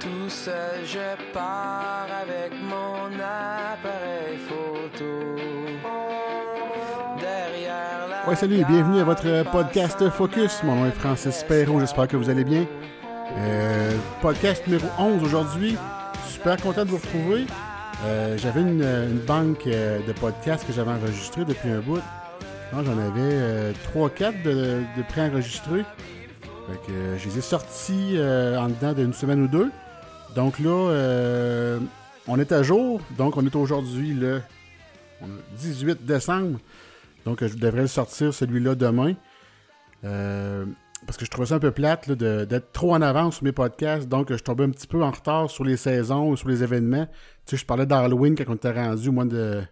Tout seul, je pars avec mon appareil photo. Derrière la Ouais, salut, bienvenue à votre podcast Focus. Mon nom est Francis Perrault, j'espère que vous allez bien. Euh, podcast numéro 11 aujourd'hui. Super content de vous retrouver. Euh, j'avais une, une banque euh, de podcasts que j'avais enregistré depuis un bout. Non, J'en avais 3-4 de, de préenregistrés. Fait que euh, je les ai sortis euh, en dedans d'une semaine ou deux. Donc là, euh, on est à jour. Donc on est aujourd'hui le on a 18 décembre. Donc je devrais le sortir celui-là demain. Euh, parce que je trouvais ça un peu plate d'être trop en avance sur mes podcasts. Donc je tombais un petit peu en retard sur les saisons, sur les événements. Tu sais, je parlais d'Halloween quand on était rendu au mois de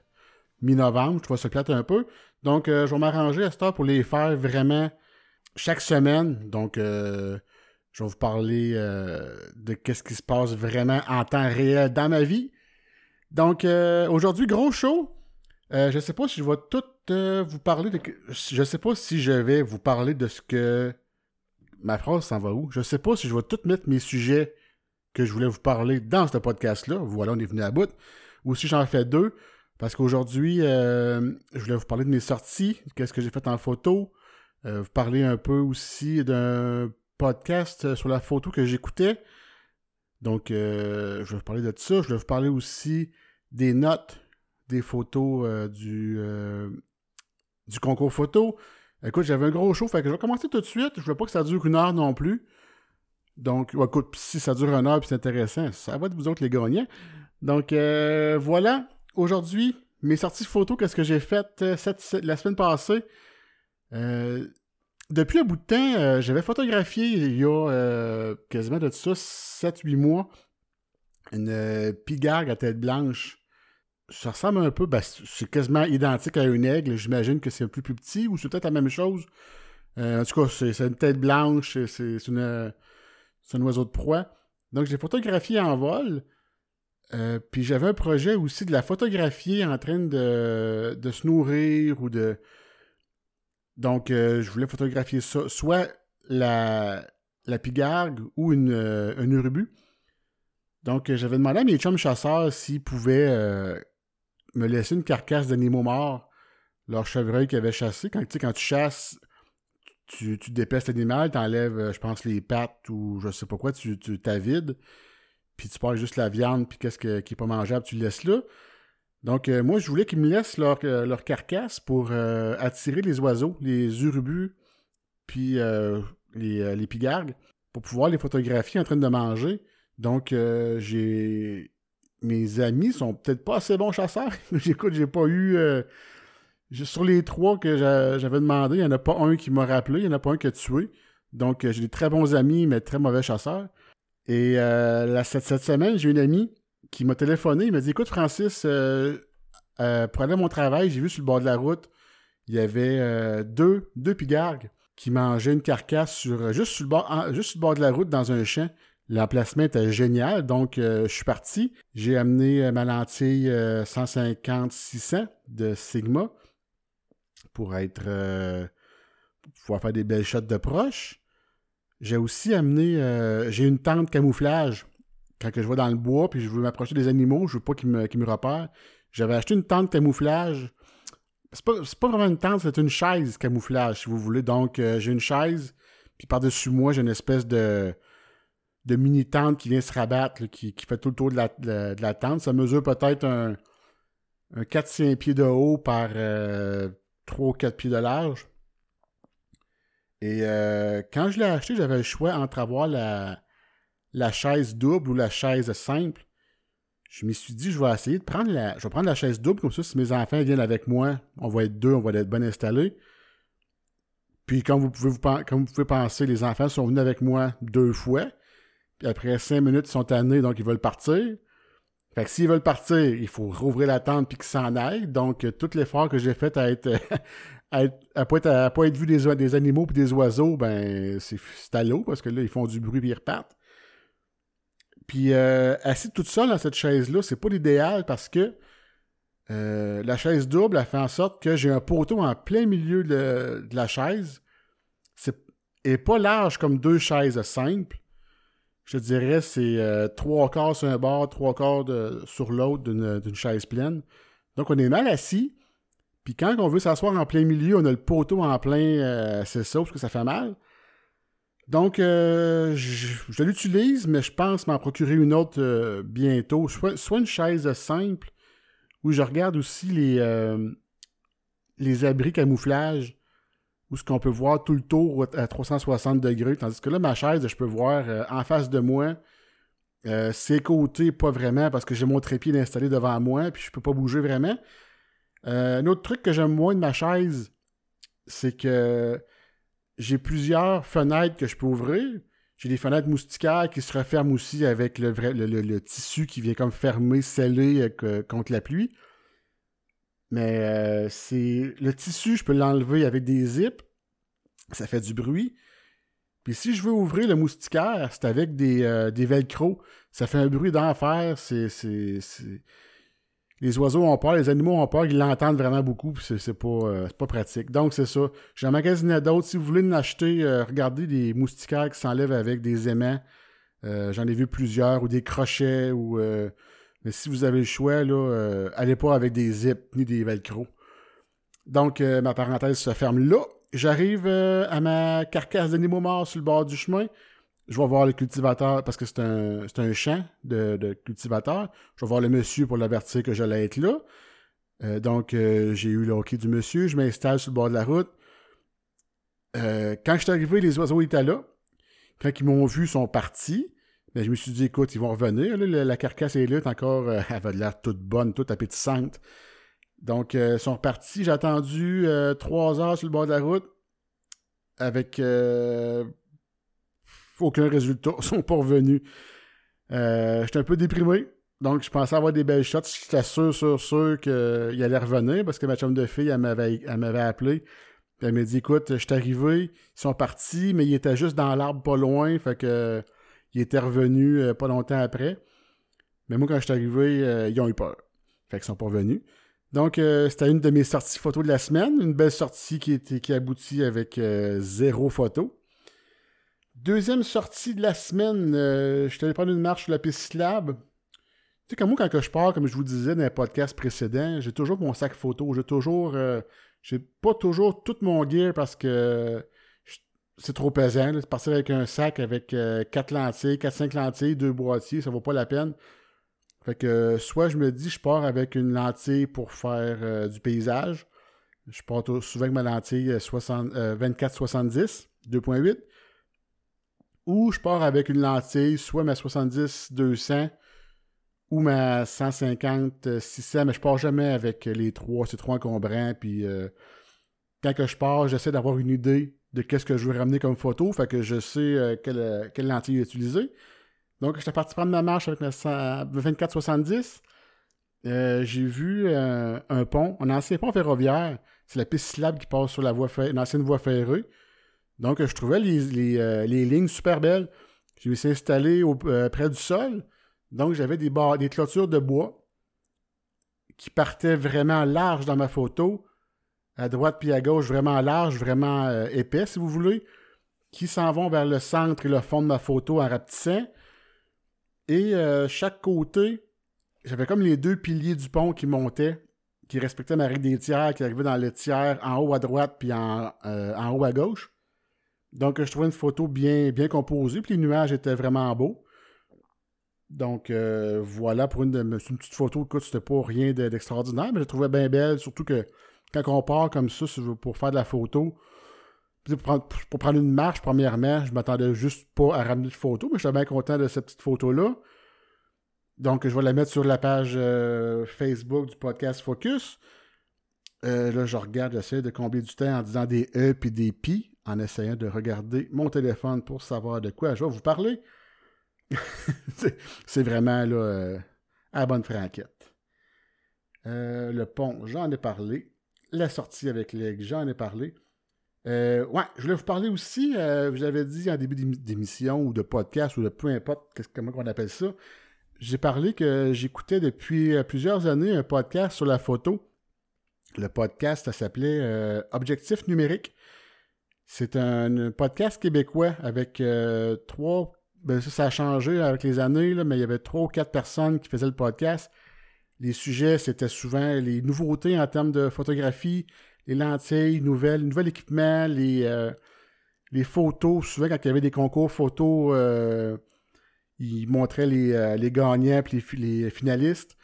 mi-novembre. Je trouvais ça plate un peu. Donc euh, je vais m'arranger à cette heure pour les faire vraiment chaque semaine. Donc, je vais vous parler euh, de qu'est-ce qui se passe vraiment en temps réel dans ma vie. Donc, euh, aujourd'hui, gros show. Euh, je sais pas si je vais tout vous parler de... Je sais pas si je vais vous parler de ce que... Ma phrase s'en va où? Je sais pas si je vais tout mettre mes sujets que je voulais vous parler dans ce podcast-là. Voilà, on est venu à bout. Ou si j'en fais deux. Parce qu'aujourd'hui, je voulais vous parler de mes sorties, qu'est-ce que j'ai fait en photo, vous parler un peu aussi d'un podcast euh, sur la photo que j'écoutais. Donc, euh, je vais vous parler de ça. Je vais vous parler aussi des notes des photos euh, du, concours photo. Écoute, j'avais un gros show, fait que je vais commencer tout de suite. Je veux pas que ça dure une heure non plus. Donc, écoute, si ça dure une heure puis c'est intéressant, ça va être vous autres les gagnants. Donc, voilà. Aujourd'hui, mes sorties photos, qu'est-ce que j'ai fait cette- la semaine passée? Depuis un bout de temps, euh, j'avais photographié il y a euh, quasiment de ça 7-8 mois une euh, pigargue à tête blanche. Ça ressemble un peu, ben, c'est quasiment identique à un aigle. J'imagine que c'est un peu plus petit ou c'est peut-être la même chose. Euh, en tout cas, c'est une tête blanche, c'est une, un oiseau de proie. Donc, j'ai photographié en vol. Puis j'avais un projet aussi de la photographier en train de se nourrir ou de. Donc, euh, je voulais photographier ça, soit la, la pigargue ou euh, un urubu. Donc, euh, j'avais demandé à mes chums chasseurs s'ils pouvaient me laisser une carcasse d'animaux morts, leur chevreuil qu'ils avaient chassé. Quand, tu quand tu chasses, tu, tu dépèces l'animal, t'enlèves, euh, je pense, les pattes ou je sais pas quoi, tu, tu t'avides, puis tu pars juste la viande, puis qu'est-ce que- qui est pas mangeable, tu le laisses là. Donc, euh, moi, je voulais qu'ils me laissent leur, euh, carcasse pour euh, attirer les oiseaux, les urubus, puis les, pigargues, pour pouvoir les photographier en train de manger. Donc, j'ai. Mes amis sont peut-être pas assez bons chasseurs. J'écoute, j'ai pas eu. Sur les trois que j'a- j'avais demandé, il n'y en a pas un qui m'a rappelé, il n'y en a pas un qui a tué. Donc, j'ai des très bons amis, mais très mauvais chasseurs. Et cette semaine, j'ai une amie qui m'a téléphoné. Il m'a dit Écoute, Francis, euh, euh, mon travail, j'ai vu sur le bord de la route, il y avait euh, deux, deux pigargues qui mangeaient une carcasse euh, juste, sur le bord, de la route dans un champ. L'emplacement était génial, donc je suis parti. J'ai amené ma lentille 150-600 de Sigma pour être pour pouvoir faire des belles shots de proche. J'ai aussi amené j'ai une tente camouflage quand que je vais dans le bois puis je veux m'approcher des animaux, je veux pas qu'ils me, repèrent. J'avais acheté une tente camouflage. C'est pas, pas vraiment une tente, c'est une chaise camouflage, si vous voulez. Donc, euh, j'ai une chaise, puis par-dessus moi, j'ai une espèce de, de mini-tente qui vient se rabattre, qui, fait tout le tour de la, tente. Ça mesure peut-être un, un 4-5 pieds de haut par euh, 3 ou 4 pieds de large. Et euh, quand je l'ai acheté, j'avais le choix entre avoir la, la chaise double ou la chaise simple. Je me suis dit, je vais essayer de prendre la, je vais prendre la chaise double, comme ça, si mes enfants viennent avec moi, on va être deux, on va être bien installés. Puis, comme vous pouvez, vous, vous pouvez penser, les enfants sont venus avec moi deux fois. Puis après cinq minutes, ils sont tannés, donc ils veulent partir. Fait que s'ils veulent partir, il faut rouvrir la tente puis qu'ils s'en aillent. Donc, euh, tout l'effort que j'ai fait à être, à, être- à pas être, vu des, animaux puis des oiseaux, ben, c'est à l'eau parce que là, ils font du bruit puis ils repartent. Puis, euh, assis toute seule dans cette chaise-là, c'est pas l'idéal parce que euh, la chaise double a fait en sorte que j'ai un poteau en plein milieu de, la chaise. C'est est pas large comme deux chaises simples. je dirais, c'est euh, trois quarts sur un bord, trois quarts sur l'autre d'une chaise pleine. Donc, on est mal assis. Puis quand on veut s'asseoir en plein milieu, on a le poteau en plein, c'est ça, parce que ça fait mal. Donc, euh, je, l'utilise, mais je pense m'en procurer une autre euh, bientôt. Soit, soit une chaise simple, où je regarde aussi les, euh, les abris camouflage, où ce qu'on peut voir tout le tour à 360 degrés. Tandis que là, ma chaise, je peux voir en face de moi, ses côtés, pas vraiment, parce que j'ai mon trépied installé devant moi, puis je peux pas bouger vraiment. Un autre truc que j'aime moins de ma chaise, c'est que j'ai plusieurs fenêtres que je peux ouvrir. J'ai des fenêtres moustiquaires qui se referment aussi avec le, tissu qui vient comme fermer, sceller euh, contre la pluie. Mais euh, c'est le tissu, je peux l'enlever avec des zips. Ça fait du bruit. Puis si je veux ouvrir le moustiquaire, c'est avec des, euh, des velcro. Ça fait un bruit d'enfer. C'est- Les oiseaux ont peur, les animaux ont peur, ils l'entendent vraiment beaucoup, puis c'est, euh, pas pratique. Donc c'est ça. J'ai un magasin d'autres. Si vous voulez en acheter, euh, regardez des moustiquaires qui s'enlèvent avec des aimants. Euh, j'en ai vu plusieurs, ou des crochets, ou. Mais si vous avez le choix, là, allez pas avec des zips ni des velcro. Donc, ma parenthèse se ferme là. J'arrive à ma carcasse d'animaux morts sur le bord du chemin. Je vais voir le cultivateur parce que c'est un, un champ de, de cultivateur. Je vais voir le monsieur pour l'avertir que j'allais être là. Euh, donc, euh, j'ai eu le hockey du monsieur. Je m'installe sur le bord de la route. Euh, quand je suis arrivé, les oiseaux étaient là. Quand ils m'ont vu, ils sont partis. Mais je me suis dit, écoute, ils vont revenir. la, carcasse est là, encore, elle avait l'air toute bonne, toute appétissante. Donc, ils sont repartis. J'ai attendu trois heures sur le bord de la route avec aucun résultat. Ils sont pas revenus. Euh, J'étais un peu déprimé. Donc, je pensais avoir des belles shots. J'étais sûr, sûr, sûr qu'il allait revenir parce que ma chum de fille, elle m'avait appelé. Elle m'a dit, écoute, je suis arrivé, ils sont partis, mais ils étaient juste dans l'arbre pas loin. Fait que ils étaient revenus euh, pas longtemps après. Mais moi, quand je suis arrivé, euh, ils ont eu peur. Fait qu'ils sont pas revenus. Donc, c'était une de mes sorties photos de la semaine. Une belle sortie qui, était, qui aboutit avec zéro photo. Deuxième sortie de la semaine, euh, je suis allé prendre une marche sur la piste cyclable. Tu sais, comme moi, quand je pars, comme je vous disais dans les podcasts précédents, j'ai toujours mon sac photo. J'ai toujours. euh, j'ai pas toujours tout mon gear parce que c'est trop pesant. là. Partir avec un sac avec 4 lentilles, 4-5 lentilles, 2 boîtiers, ça vaut pas la peine. Fait que euh, soit je me dis je pars avec une lentille pour faire euh, du paysage. Je pars souvent avec ma lentille euh, 60, euh, 24-70, 2.8. Ou je pars avec une lentille, soit ma 70-200 ou ma 150-600, mais je pars jamais avec les trois, c'est trop encombrant. Puis euh, quand que je pars, j'essaie d'avoir une idée de qu'est-ce que je veux ramener comme photo, fait que je sais euh, quelle, quelle lentille utiliser. Donc, j'étais parti prendre ma marche avec ma 100 24-70. Euh, j'ai vu un pont, un ancien pont ferroviaire. C'est la piste cyclable qui passe sur la voie une ancienne voie ferrée. Donc, je trouvais les, euh, lignes super belles. Je me suis installé euh, près du sol. Donc, j'avais des, des clôtures de bois qui partaient vraiment large dans ma photo. À droite puis à gauche, vraiment large, vraiment euh, épais, si vous voulez. Qui s'en vont vers le centre et le fond de ma photo en rapetissant. Et chaque côté, j'avais comme les deux piliers du pont qui montaient, qui respectaient ma règle des tiers, qui arrivaient dans le tiers en haut à droite puis en haut à gauche. Donc, je trouvais une photo bien, bien composée, puis les nuages étaient vraiment beaux. Donc, euh, voilà pour une, petite photo. Écoute, c'était pas rien de- d'extraordinaire, mais je la trouvais bien belle, surtout que quand on part comme ça pour faire de la photo, pour prendre, pour prendre une marche, premièrement, je m'attendais juste pas à ramener de photo, mais j'étais bien content de cette petite photo-là. Donc, je vais la mettre sur la page euh, Facebook du podcast Focus. Euh, là, je regarde, j'essaie de combler du temps en disant des E puis des Pi, en essayant de regarder mon téléphone pour savoir de quoi je vais vous parler. C'est- vraiment là, euh, à bonne franquette. Euh, le pont, j'en ai parlé. La sortie avec l'aigle, j'en ai parlé. Euh, ouais, je voulais vous parler aussi, vous avez dit en début d'émi- d'émission ou de podcast ou de peu importe comment on appelle ça, j'ai parlé que j'écoutais depuis plusieurs années un podcast sur la photo. Le podcast, s'appelait Objectif numérique. C'est un, podcast québécois avec euh, trois, ben, ça, ça a changé avec les années, mais il y avait trois ou quatre personnes qui faisaient le podcast. Les sujets, c'était souvent les nouveautés en termes de photographie, les lentilles nouvelles, le nouvel équipement, les, euh, les photos. Souvent, quand il y avait des concours photos, euh, ils montraient les, euh, les gagnants et les, finalistes.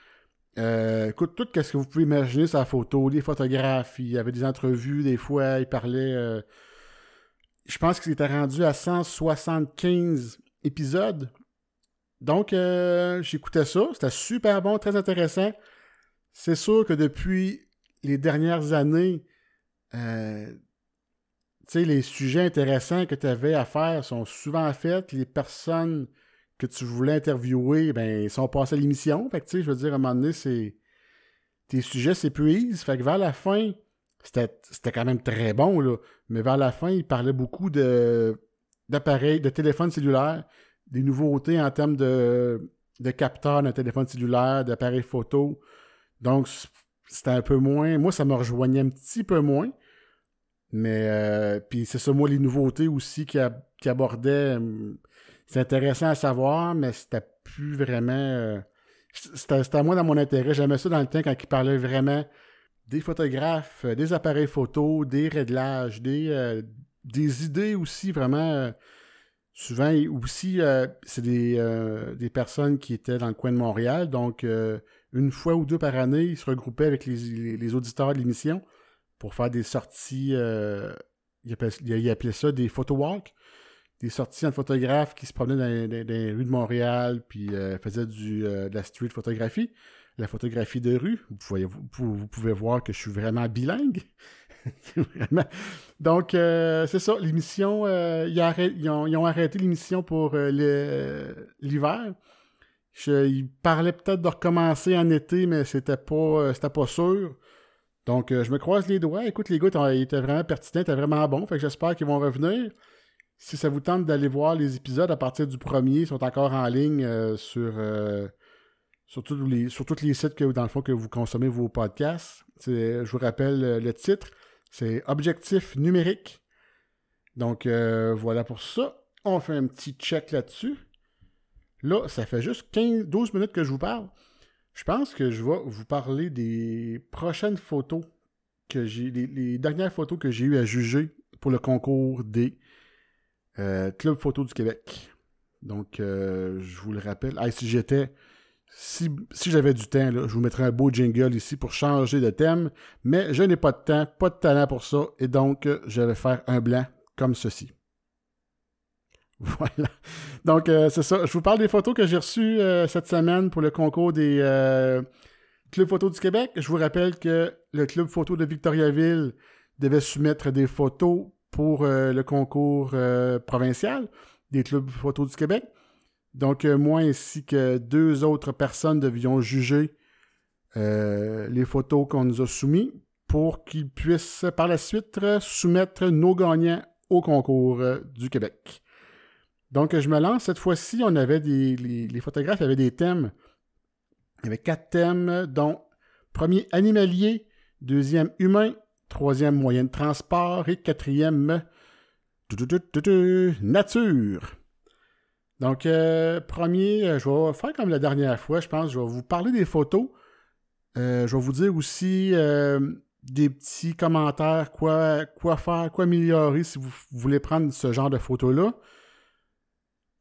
écoute, tout ce que vous pouvez imaginer la photo, les photographes, il y avait des entrevues, des fois, ils parlaient. Je pense qu'ils étaient rendus à 175 épisodes. Donc, j'écoutais ça. C'était super bon, très intéressant. C'est sûr que depuis les dernières années, euh, les sujets intéressants que tu avais à faire sont souvent faits. Les personnes que tu voulais interviewer, ben, sont passées à l'émission. Je veux dire, à un moment donné, c'est... tes sujets s'épuisent. Fait que vers la fin, c'était quand même très bon, là. Mais vers la fin, il parlait beaucoup d'appareils, de téléphones cellulaires, des nouveautés en termes de, de capteurs d'un téléphone cellulaire, d'appareils photo. Donc, c'était un peu moins. Moi, ça me rejoignait un petit peu moins. Mais euh, puis c'est ça, moi, les nouveautés aussi qui, abordaient, hum, c'est intéressant à savoir, mais c'était plus vraiment. Euh, c'était à moi dans mon intérêt. J'aimais ça dans le temps quand il parlait vraiment des photographes, euh, des appareils photo, des réglages, des, des idées aussi vraiment. souvent aussi, c'est des, des, personnes qui étaient dans le coin de Montréal. Donc, une fois ou deux par année, ils se regroupaient avec les, les auditeurs de l'émission pour faire des sorties. Euh, il, appelait, ça des photo walks. Des sorties en photographe qui se promenaient dans, les rues de Montréal, puis euh, faisaient du, euh, de la street photographie, la photographie de rue. Vous pouvez, voir que je suis vraiment bilingue. Donc, c'est ça, l'émission, ils, ont, arrêté l'émission pour l'hiver. Ils parlaient peut-être de recommencer en été, mais c'était pas, pas sûr. Donc, euh, je me croise les doigts. Écoute, les gars, ils étaient vraiment pertinents, ils étaient vraiment bons. Fait que j'espère qu'ils vont revenir. Si ça vous tente d'aller voir les épisodes à partir du premier, ils sont encore en ligne euh, sur, euh, sur, tous les, sites que, dans le fond, que vous consommez vos podcasts. Je vous rappelle le titre. C'est Objectif numérique. Donc, voilà pour ça. On fait un petit check là-dessus. Là, ça fait juste 15, 12 minutes que je vous parle. Je pense que je vais vous parler des prochaines photos que les, dernières photos que j'ai eu à juger pour le concours des euh, clubs photos du Québec. Donc, euh, je vous le rappelle. si j'étais, si, j'avais du temps, je vous mettrais un beau jingle ici pour changer de thème, mais je n'ai pas de temps, pas de talent pour ça, et donc je vais faire un blanc comme ceci. Voilà. Donc, euh, c'est ça. Je vous parle des photos que j'ai reçues euh, cette semaine pour le concours des euh, Clubs Photos du Québec. Je vous rappelle que le Club Photo de Victoriaville devait soumettre des photos pour le concours provincial des Clubs Photos du Québec. Donc, moi ainsi que deux autres personnes devions juger les photos qu'on nous a soumises pour qu'ils puissent par la suite soumettre nos gagnants au concours du Québec. Donc, je me lance. Cette fois-ci, on avait des. Les, photographes avaient des thèmes. Il y avait quatre thèmes, dont premier animalier, deuxième humain, troisième moyen de transport et quatrième nature. Donc, euh, premier, euh, je vais faire comme la dernière fois, je pense. Je vais vous parler des photos. Euh, je vais vous dire aussi des petits commentaires, quoi, quoi faire, quoi améliorer si vous voulez prendre ce genre de photos-là.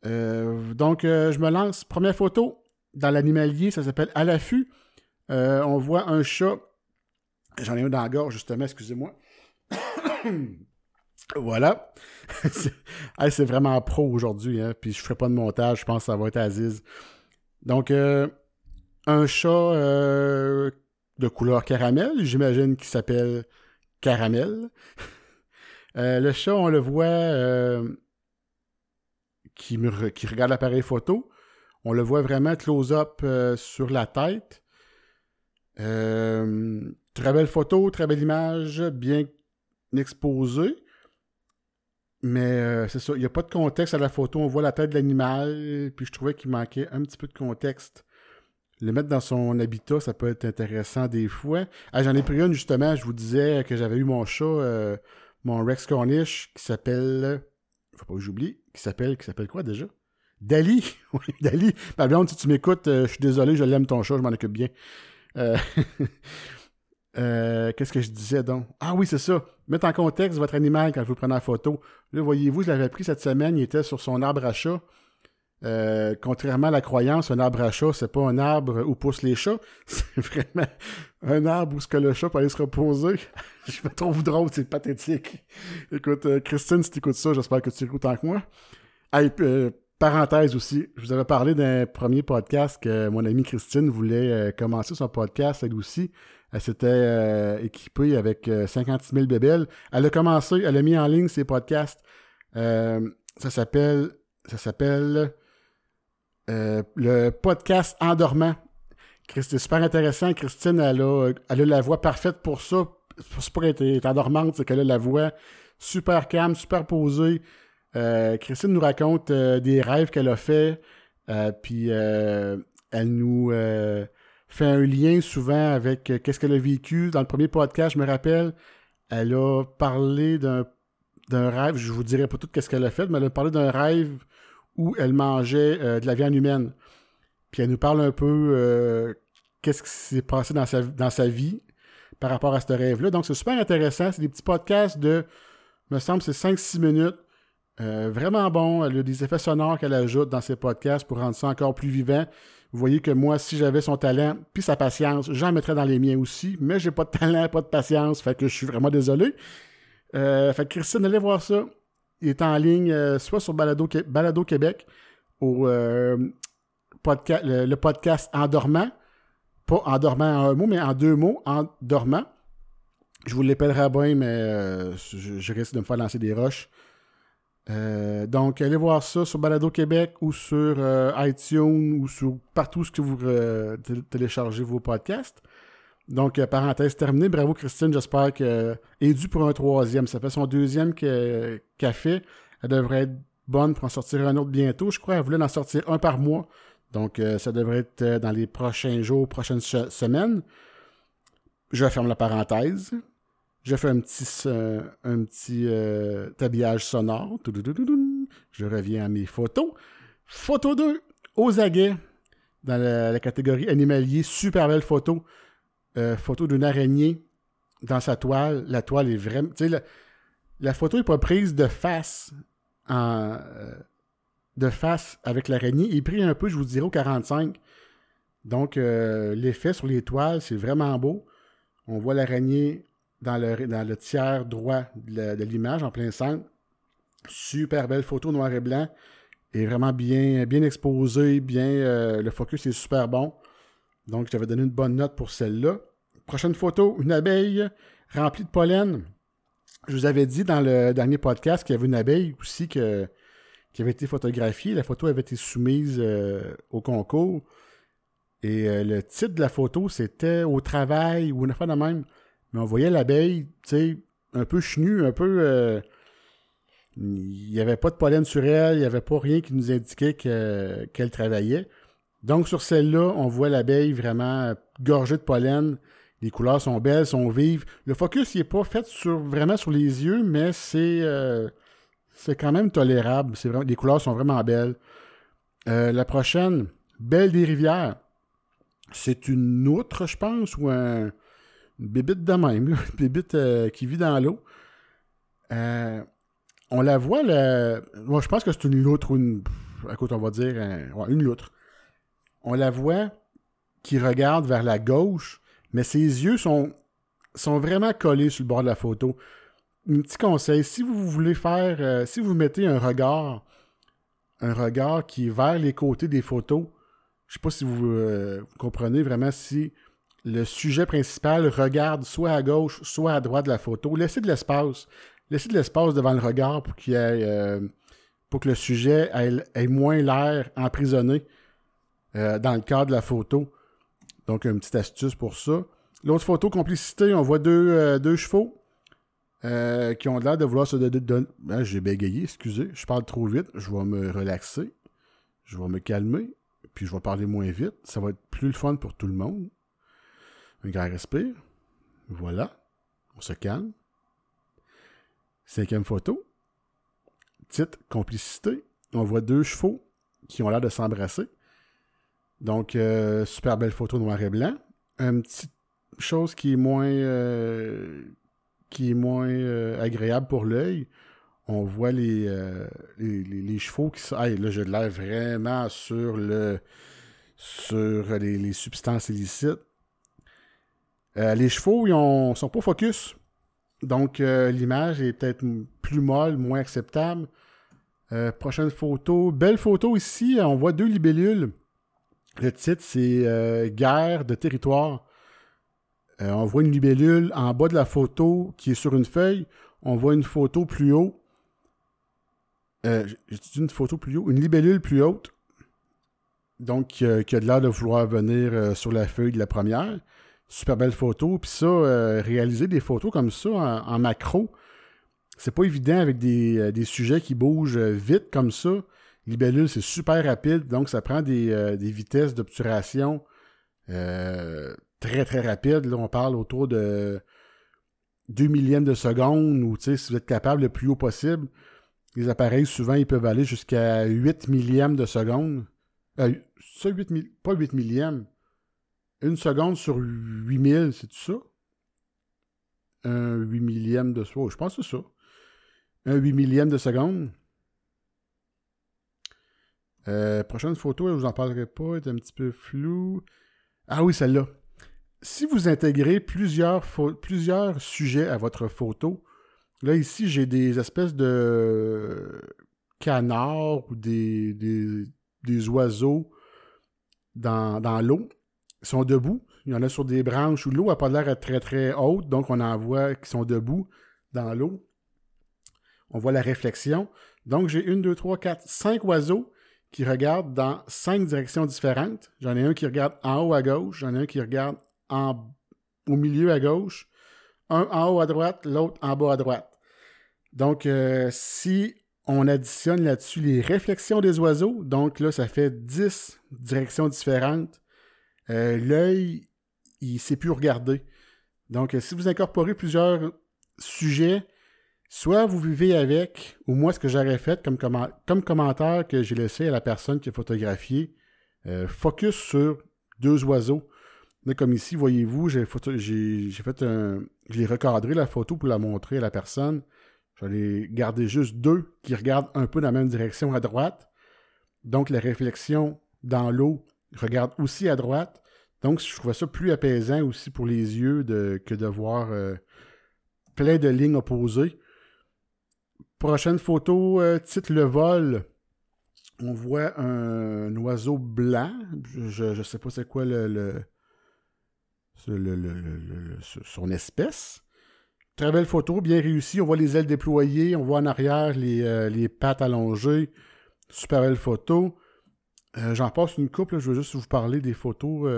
Donc, je me lance. Première photo dans l'animalier, ça s'appelle À l'affût. On voit un chat. J'en ai un dans la gorge, justement, excusez-moi. voilà. c'est vraiment pro aujourd'hui, hein, puis je ferai pas de montage, je pense que ça va être Aziz. Donc, un chat de couleur caramel, j'imagine qu'il s'appelle Caramel. le chat, on le voit qui, regarde l'appareil photo. On le voit vraiment close-up euh, sur la tête. Euh, très belle photo, très belle image, bien exposée. Mais euh, c'est ça, il n'y a pas de contexte à la photo. On voit la tête de l'animal, puis je trouvais qu'il manquait un petit peu de contexte. Le mettre dans son habitat, ça peut être intéressant des fois. Ah, J'en ai pris une justement, je vous disais que j'avais eu mon chat, mon Rex Cornish, qui s'appelle faut pas que j'oublie, qui s'appelle, qui s'appelle quoi déjà? Dali, oui, Dali. Ma blonde, si tu m'écoutes, euh, je suis désolé, je l'aime ton chat, je m'en occupe bien. Euh, Qu'est-ce que je disais donc? Ah oui, c'est ça. Mettre en contexte votre animal quand vous prenez la photo. Là, voyez-vous, je l'avais pris cette semaine, il était sur son arbre à chat. Euh, contrairement à la croyance, un arbre à chat, c'est pas un arbre où poussent les chats. C'est vraiment un arbre où ce que le chat peut aller se reposer. je me trouve drôle, c'est pathétique. Écoute, euh, Christine, si tu écoutes ça, j'espère que tu écoutes autant que moi. Euh, parenthèse aussi, je vous avais parlé d'un premier podcast que mon amie Christine voulait euh, commencer son podcast, elle aussi. Elle s'était euh, équipée avec 56 000 bébelles. Elle a commencé, elle a mis en ligne ses podcasts. ça s'appelle, ça s'appelle euh, le podcast Endormant. C'est super intéressant. Christine, elle a, elle a la voix parfaite pour ça. C'est pas qu'elle est endormante, c'est qu'elle a la voix super calme, super posée. Euh, Christine nous raconte euh, des rêves qu'elle a fait. puis elle nous fait un lien souvent avec qu'est-ce qu'elle a vécu. Dans le premier podcast, je me rappelle, elle a parlé d'un rêve. Je vous dirai pas tout qu'est-ce qu'elle a fait, mais elle a parlé d'un rêve où elle mangeait euh, de la viande humaine. Puis elle nous parle un peu euh, qu'est-ce qui s'est passé dans sa vie par rapport à ce rêve-là. Donc c'est super intéressant. C'est des petits podcasts de, me semble, c'est 5-6 minutes. Euh, vraiment bon. Elle a des effets sonores qu'elle ajoute dans ses podcasts pour rendre ça encore plus vivant. Vous voyez que moi, si j'avais son talent puis sa patience, j'en mettrais dans les miens aussi, mais j'ai pas de talent, pas de patience, fait que je suis vraiment désolé. fait que Christine, allez voir ça. Il est en ligne euh, soit sur Balado, Québec, euh, le, podcast Endormant. Pas Endormant en un mot, mais en deux mots, Endormant. Je vous l'appellerai bien, mais euh, je, risque de me faire lancer des roches. Donc, allez voir ça sur Balado Québec ou sur iTunes ou sur partout ce que vous téléchargez vos podcasts. Donc, euh, parenthèse terminée. Bravo, Christine. J'espère qu'elle est due pour un troisième. Ça fait son deuxième qu'elle fait. Elle devrait être bonne pour en sortir un autre bientôt. Je crois qu'elle voulait en sortir un par mois. Donc, euh, ça devrait être euh, dans les prochains jours, prochaines semaines. Je ferme la parenthèse. Je fais un petit, un petit habillage sonore. Je reviens à mes photos. Photo 2, aux aguets, dans la catégorie animalier. Super belle photo. Euh, photo d'une araignée dans sa toile. La toile est vraiment. La, photo n'est pas prise de face euh, de face avec l'araignée. Il est pris un peu, je vous dirais, au 45. Donc, euh, l'effet sur les toiles, c'est vraiment beau. On voit l'araignée dans le, tiers droit de l'image, en plein centre. Super belle photo noir et blanc. Et vraiment bien, bien bien. le focus est super bon. Donc, j'avais donné une bonne note pour celle-là. Prochaine photo, une abeille remplie de pollen. Je vous avais dit dans le dernier podcast qu'il y avait une abeille aussi qui avait été photographiée. La photo avait été soumise euh, au concours. Et euh, le titre de la photo, c'était Au travail ou une affaire de même. Mais on voyait l'abeille, tu sais, un peu chenue, un peu. Euh, il n'y avait pas de pollen sur elle, il n'y avait pas rien qui nous indiquait qu'elle travaillait. Donc, sur celle-là, on voit l'abeille vraiment gorgée de pollen. Les couleurs sont belles, sont vives. Le focus n'est pas fait sur, vraiment sur les yeux, mais c'est euh, quand même tolérable. Vraiment, les couleurs sont vraiment belles. Euh, la prochaine, Belle des rivières. C'est une outre, je pense, ou un, bébite de même, bébite euh, qui vit dans l'eau. on la voit, moi je pense que c'est une loutre ou une. Écoute, on va dire une loutre on la voit qui regarde vers la gauche, mais ses yeux sont, sont vraiment collés sur le bord de la photo. Un petit conseil, si vous voulez faire, euh, si vous mettez un regard, un regard qui est vers les côtés des photos, je ne sais pas si vous, euh, comprenez vraiment si le sujet principal regarde soit à gauche, soit à droite de la photo, laissez de l'espace. Laissez de l'espace devant le regard pour euh, que le sujet ait moins l'air emprisonné. Euh, dans le cadre de la photo. Donc, une petite astuce pour ça. L'autre photo, complicité, on voit deux, euh, chevaux qui ont l'air de vouloir se donner. Ah, j'ai bégayé, excusez, je parle trop vite. Je vais me relaxer. Je vais me calmer. Puis je vais parler moins vite. Ça va être plus le fun pour tout le monde. Un grand respire. Voilà. On se calme. Cinquième photo. Titre complicité. On voit deux chevaux qui ont l'air de s'embrasser. Donc, euh, super belle photo noir et blanc. Une petite chose qui est moins, euh, qui est moins euh, agréable pour l'œil. On voit les, les, chevaux qui sont. là, j'ai de l'air vraiment sur le sur les substances illicites. Les chevaux, ils ont, sont pas focus. Donc, l'image est peut-être plus molle, moins acceptable. prochaine photo. Belle photo ici. On voit deux libellules. Le titre, c'est euh, Guerre de territoire. Euh, on voit une libellule en bas de la photo qui est sur une feuille. On voit une photo plus haut. Euh, J'ai dit une photo plus haut. Une libellule plus haute. Donc, qui a de l'air de vouloir venir sur la feuille de la première. Super belle photo. Puis ça, réaliser des photos comme ça en, macro, c'est pas évident avec des, des, sujets qui bougent vite comme ça. Libellule, c'est super rapide, donc ça prend des, euh, vitesses d'obturation euh, très très rapides. Là, on parle autour de 2 millièmes de seconde, ou si vous êtes capable le plus haut possible. Les appareils, souvent, ils peuvent aller jusqu'à 8 millièmes de seconde. Euh, ça, 8 pas 8 millièmes. Une seconde sur 8000, c'est ça? Un 8 millième de... Oh, je pense que c'est ça. Un 8 millième de seconde. Euh, prochaine photo, je vous en parlerai pas, elle est un petit peu floue. Ah oui, celle-là. Si vous intégrez plusieurs, plusieurs sujets à votre photo, là ici j'ai des espèces de canards ou des, des, oiseaux dans, dans l'eau. Sont debout. Il y en a sur des branches où l'eau n'a pas l'air très très haute, donc on en voit qui sont debout dans l'eau. On voit la réflexion. Donc j'ai une, deux, trois, quatre, cinq oiseaux qui regarde dans cinq directions différentes. J'en ai un qui regarde en haut à gauche, j'en ai un qui regarde au milieu à gauche, un en haut à droite, l'autre en bas à droite. Donc, euh, si on additionne là-dessus les réflexions des oiseaux, donc là, ça fait 10 directions différentes. Euh, l'œil, il ne sait plus regarder. Donc, si vous incorporez plusieurs sujets, Soit vous vivez avec, ou moi, ce que j'aurais fait comme, comme commentaire que j'ai laissé à la personne qui a photographié, euh, focus sur deux oiseaux. Comme ici, voyez-vous, j'ai fait un. Je l'ai recadré la photo pour la montrer à la personne. J'allais garder juste deux qui regardent un peu dans la même direction à droite. Donc la réflexion dans l'eau regarde aussi à droite. Donc je trouvais ça plus apaisant aussi pour les yeux que de voir euh, plein de lignes opposées. Prochaine photo, euh, titre Le vol. On voit un, oiseau blanc. Je ne sais pas c'est quoi le, son espèce. Très belle photo, bien réussie. On voit les ailes déployées, on voit en arrière les, euh, pattes allongées. Super belle photo. Euh, j'en passe une couple, je veux juste vous parler des photos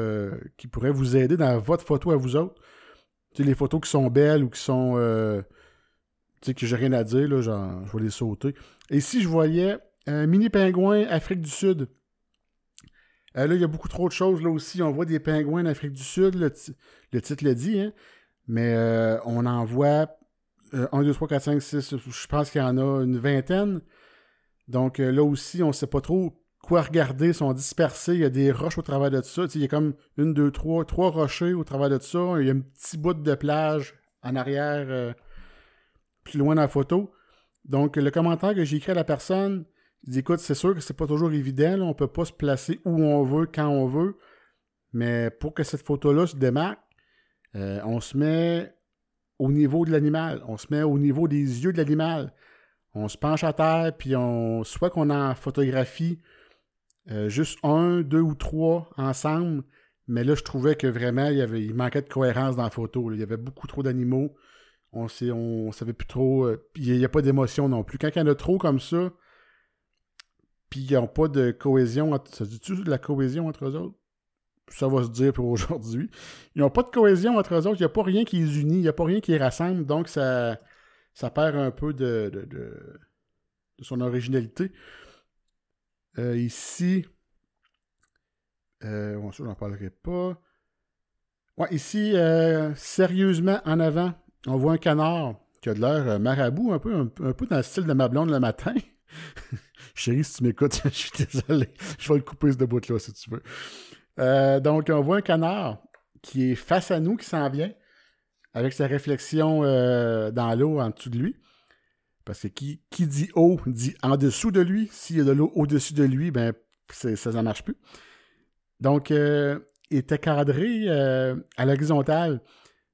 qui pourraient vous aider dans votre photo à vous autres. les photos qui sont belles ou qui sont sais, que j'ai rien à dire, là, genre, je vais les sauter. Et si je voyais un mini pingouin Afrique du Sud, euh, là, il y a beaucoup trop de choses là aussi. On voit des pingouins d'Afrique du Sud, le, titre le dit, hein? mais euh, on en voit 1, 2, 3, 4, 5, 6, je pense qu'il y en a une vingtaine. Donc euh, là aussi, on ne sait pas trop quoi regarder, sont dispersés, il y a des roches au travers de ça. il y a comme une, deux, trois, trois rochers au travers de ça. Il y a un petit bout de plage en arrière plus loin dans la photo. Donc, le commentaire que j'ai écrit à la personne, il dit écoute, c'est sûr que c'est pas toujours évident, on peut pas se placer où on veut, quand on veut, mais pour que cette photo-là se démarque, euh, on se met au niveau de l'animal, on se met au niveau des yeux de l'animal. On se penche à terre, puis on soit qu'on en photographie euh, juste un, deux ou trois ensemble, mais là, je trouvais que vraiment, il, manquait de cohérence dans la photo. Il y avait beaucoup trop d'animaux on on savait plus trop. Euh, il n'y a, pas d'émotion non plus. Quand il y en a trop comme ça, puis ils n'ont pas de cohésion, ça dit-tu de la cohésion entre eux autres? Ça va se dire pour aujourd'hui. Ils n'ont pas de cohésion entre eux autres, il n'y a pas rien qui les unit, il n'y a pas rien qui les rassemble, donc ça, ça perd un peu de, son originalité. Euh, ici, euh, bon, ça, j'en parlerai pas. Ici, euh, sérieusement, en avant, on voit un canard qui a de l'air marabout, un peu, un, peu dans le style de ma blonde le matin. Chérie, si tu m'écoutes, je suis désolé. Je vais le couper ce bout-là si tu veux. Donc, on voit un canard qui est face à nous, qui s'en vient, avec sa réflexion dans l'eau en dessous de lui. Parce que qui, qui dit haut dit en dessous de lui. S'il y a de l'eau au-dessus de lui, ben ça ne marche plus. Donc, euh, il était cadré à l'horizontale.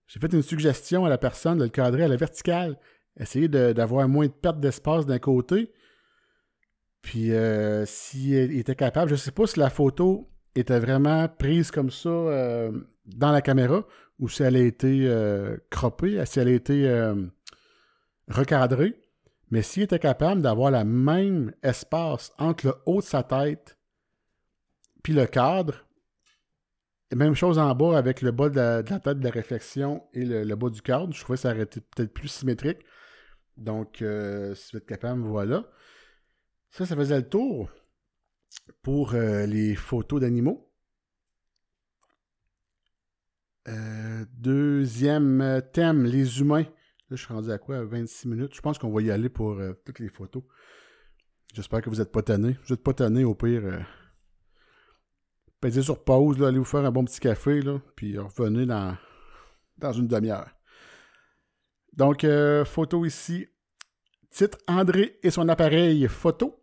J'ai fait une suggestion à la personne de le cadrer à la verticale. Essayer d'avoir moins de perte d'espace d'un côté. Puis, s'il était capable, je ne sais pas si la photo était vraiment prise comme ça euh, dans la caméra ou si elle a été euh, croppée, si elle a été euh, recadrée. Mais s'il était capable d'avoir le même espace entre le haut de sa tête puis le cadre, même chose en bas avec le bas de la, tête de la réflexion et le, bas du cadre, je trouvais que ça aurait été peut-être plus symétrique. Donc, si vous êtes capable, voilà. Ça, ça faisait le tour pour euh, les photos d'animaux. Euh, deuxième thème, les humains. Là, je suis rendu à quoi? 26 minutes? Je pense qu'on va y aller pour euh, toutes les photos. J'espère que vous n'êtes pas tannés. Vous n'êtes pas tannés, au pire. Euh... sur pause, allez vous faire un bon petit café, puis revenez dans, dans une demi-heure. Donc, photo ici. Titre André et son appareil photo.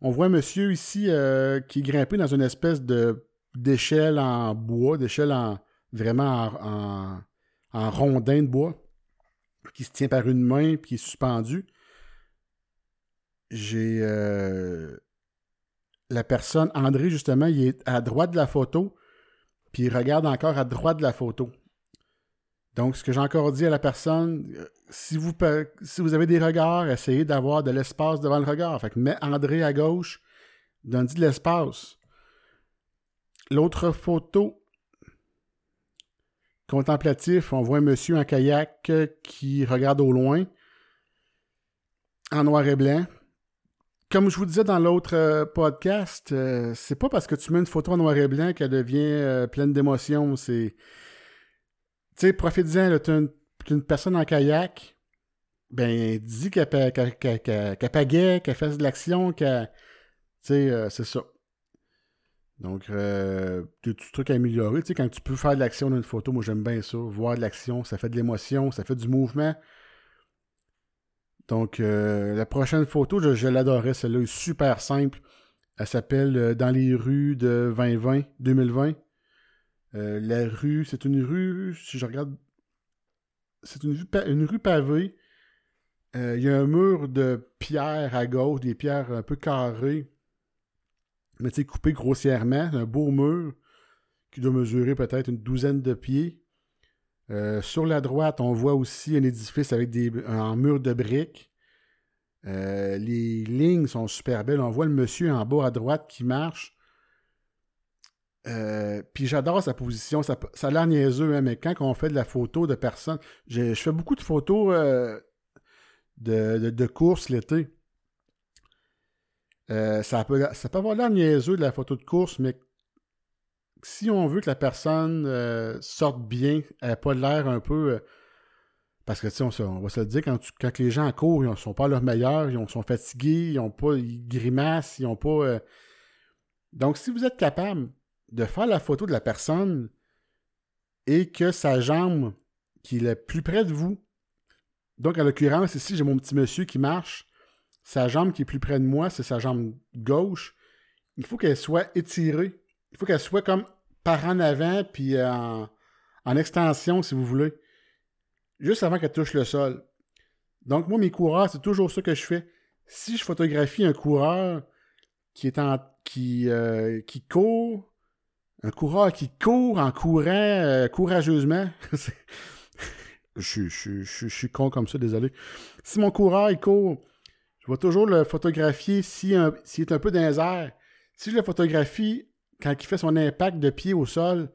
On voit un monsieur ici euh, qui est grimpé dans une espèce de d'échelle en bois, d'échelle en vraiment en, rondin de bois, qui se tient par une main puis qui est suspendu. J'ai euh, la personne, André, justement, il est à droite de la photo, puis il regarde encore à droite de la photo. Donc, ce que j'ai encore dit à la personne, euh, si vous, si vous avez des regards, essayez d'avoir de l'espace devant le regard. Fait que mets André à gauche, donne de l'espace. L'autre photo, contemplatif, on voit un monsieur en kayak qui regarde au loin, en noir et blanc. Comme je vous disais dans l'autre euh, podcast, euh, c'est pas parce que tu mets une photo en noir et blanc qu'elle devient pleine d'émotions. C'est tu sais, profite-en, tu une, une, personne en kayak, ben, dis qu'elle qu qu'elle fasse de l'action, qu'elle. Tu sais, euh, c'est ça. Donc, euh, des trucs à améliorer. Tu sais, quand tu peux faire de l'action dans une photo, moi j'aime bien ça. Voir de l'action, ça fait de l'émotion, ça fait du mouvement. Donc, euh, la prochaine photo, je, l'adorais. Celle-là est super simple. Elle s'appelle euh, Dans les rues de 2020, 2020. Euh, la rue, c'est une rue, si je regarde, c'est une, une, rue pavée. Il y a un mur de pierre à gauche, des pierres un peu carrées, mais coupées grossièrement. Un beau mur qui doit mesurer peut-être une douzaine de pieds. Euh, sur la droite, on voit aussi un édifice avec des, un mur de briques. les lignes sont super belles. On voit le monsieur en bas à droite qui marche. Euh, puis j'adore sa position. Ça, ça a l'air niaiseux, hein, mais quand on fait de la photo de personnes, je fais beaucoup de photos euh, de, de, course l'été. Euh, ça, peut, ça peut avoir l'air niaiseux de la photo de course, mais si on veut que la personne sorte bien, elle n'a pas l'air un peu. parce que, tu sais, on, va se le dire, quand, les gens courent, ils ne sont pas leur meilleur, ils sont fatigués, ils ont pas, ils grimacent, ils n'ont pas. Donc, si vous êtes capable de faire la photo de la personne et que sa jambe qui est le plus près de vous, donc en l'occurrence, ici j'ai mon petit monsieur qui marche, sa jambe qui est plus près de moi, c'est sa jambe gauche, il faut qu'elle soit étirée, il faut qu'elle soit comme par en avant, puis en, en extension, si vous voulez, juste avant qu'elle touche le sol. Donc moi, mes coureurs, c'est toujours ça que je fais. Si je photographie un coureur qui est en qui, euh, court un coureur qui court en courant euh, courageusement. je, suis con comme ça, désolé. Si mon coureur il court, je vais toujours le photographier s'il est un peu dans les. Si je le photographie quand il fait son impact de pied au sol,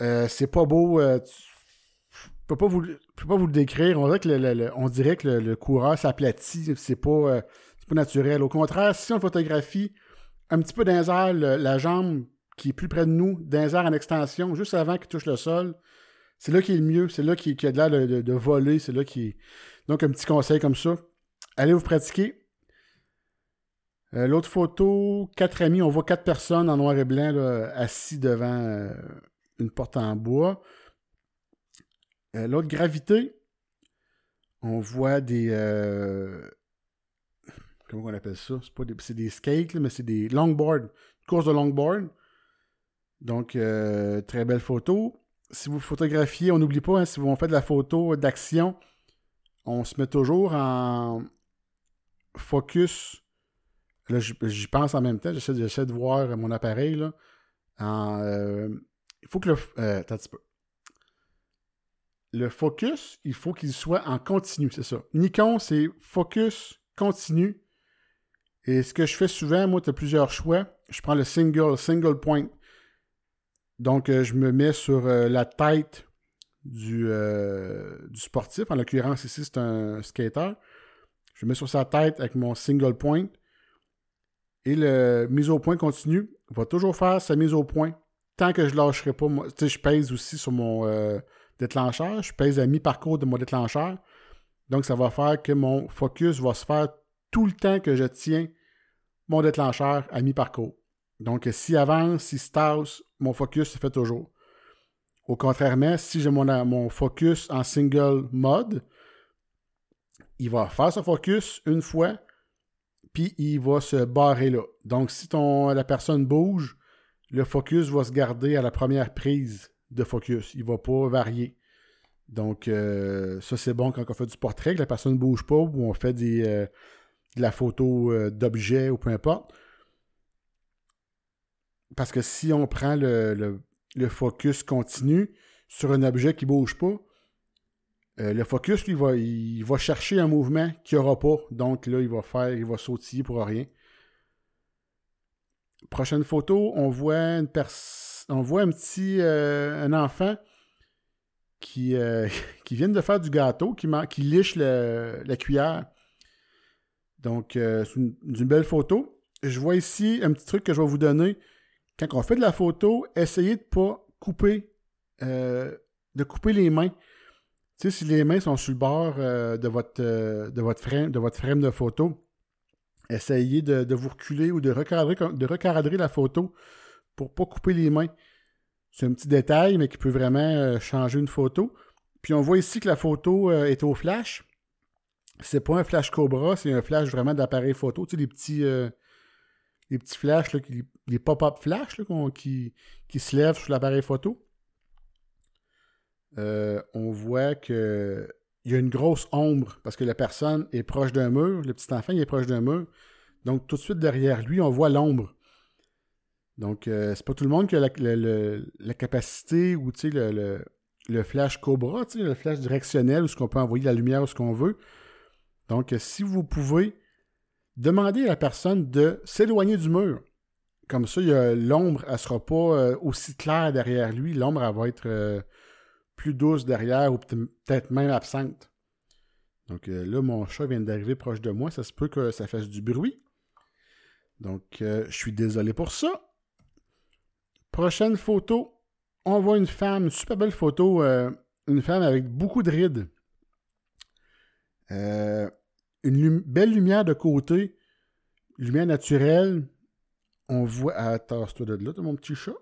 euh, c'est pas beau. Euh, je peux peux pas vous le décrire. On dirait que le, coureur s'aplatit. C'est pas, pas naturel. Au contraire, si on photographie un petit peu airs, la jambe qui est plus près de nous, d'un en extension, juste avant qu'il touche le sol, c'est là qui est le mieux, c'est là qui, a de l'air de, voler, c'est là qui. Donc, un petit conseil comme ça, allez vous pratiquer. Euh, l'autre photo, quatre amis, on voit quatre personnes en noir et blanc assis devant euh, une porte en bois. Euh, l'autre gravité, on voit des. comment on appelle ça? C'est, des, des skates, mais c'est des longboards. course de longboard. Donc, très belle photo. Si vous photographiez, on n'oublie pas, hein, si vous faites de la photo d'action, on se met toujours en focus Là, j'y pense en même temps. J'essaie de voir mon appareil. Là. Euh, il faut que le. Euh, un petit peu. Le focus, il faut qu'il soit en continu, c'est ça. Nikon, c'est focus continu. Et ce que je fais souvent, moi, tu as plusieurs choix. Je prends le single, single point. Donc, euh, je me mets sur la tête du, du sportif. En l'occurrence, ici, c'est un skater. Je me mets sur sa tête avec mon single point. Et le mise au point continu va toujours faire sa mise au point tant que je ne lâcherai pas. Sais, je pèse aussi sur mon euh, déclencheur. Je pèse à mi-parcours de mon déclencheur. Donc, ça va faire que mon focus va se faire tout le temps que je tiens mon déclencheur à mi-parcours. Donc, s'il avance, s'il se mon focus se fait toujours. Au contrairement, si j'ai mon, mon focus en single mode, il va faire son focus une fois, puis il va se barrer là. Donc, si la personne bouge, le focus va se garder à la première prise de focus. Il ne va pas varier. Donc, euh, ça, c'est bon quand on fait du portrait, que la personne ne bouge pas, ou on fait euh, de la photo euh, d'objet ou peu importe. Parce que si on prend le, le focus continu sur un objet qui ne bouge pas, euh, le focus, lui, va, il va chercher un mouvement qu'il n'y aura pas. Donc là, il va faire, il va sautiller pour rien. Prochaine photo, on voit une on voit un petit euh, un enfant qui, euh, qui vient de faire du gâteau, qui, qui liche la cuillère. Donc, c'est une, belle photo. Je vois ici un petit truc que je vais vous donner. Quand on fait de la photo, essayez de ne pas couper, de couper les mains. Si les mains sont sur le bord euh, de, votre, euh, de, votre frame, de votre frame de photo, essayez de, vous reculer ou de recadrer, de recadrer la photo pour ne pas couper les mains. C'est un petit détail, mais qui peut vraiment euh, changer une photo. Puis on voit ici que la photo est au flash. C'est pas un flash Cobra, c'est un flash vraiment d'appareil photo. Tu les petits, les petits flashs, les pop-up flash qui, qui se lèvent sur l'appareil photo. Euh, on voit qu'il y a une grosse ombre parce que la personne est proche d'un mur, le petit enfant est proche d'un mur. Donc tout de suite derrière lui, on voit l'ombre. Donc euh, c'est pas tout le monde qui a la, capacité ou le, le, flash Cobra, le flash directionnel où ce qu'on peut envoyer la lumière où ce qu'on veut. Donc si vous pouvez, demander à la personne de s'éloigner du mur. Comme ça, l'ombre, elle ne sera pas euh, aussi claire derrière lui. L'ombre, va être plus douce derrière ou peut-être même absente. Donc euh, là, mon chat vient d'arriver proche de moi. Ça se peut que ça fasse du bruit. Donc, euh, je suis désolé pour ça. Prochaine photo. On voit une femme, une super belle photo. Euh, une femme avec beaucoup de rides. une belle lumière de côté. Lumière naturelle. On voit. Attends, toi de là, mon petit chat.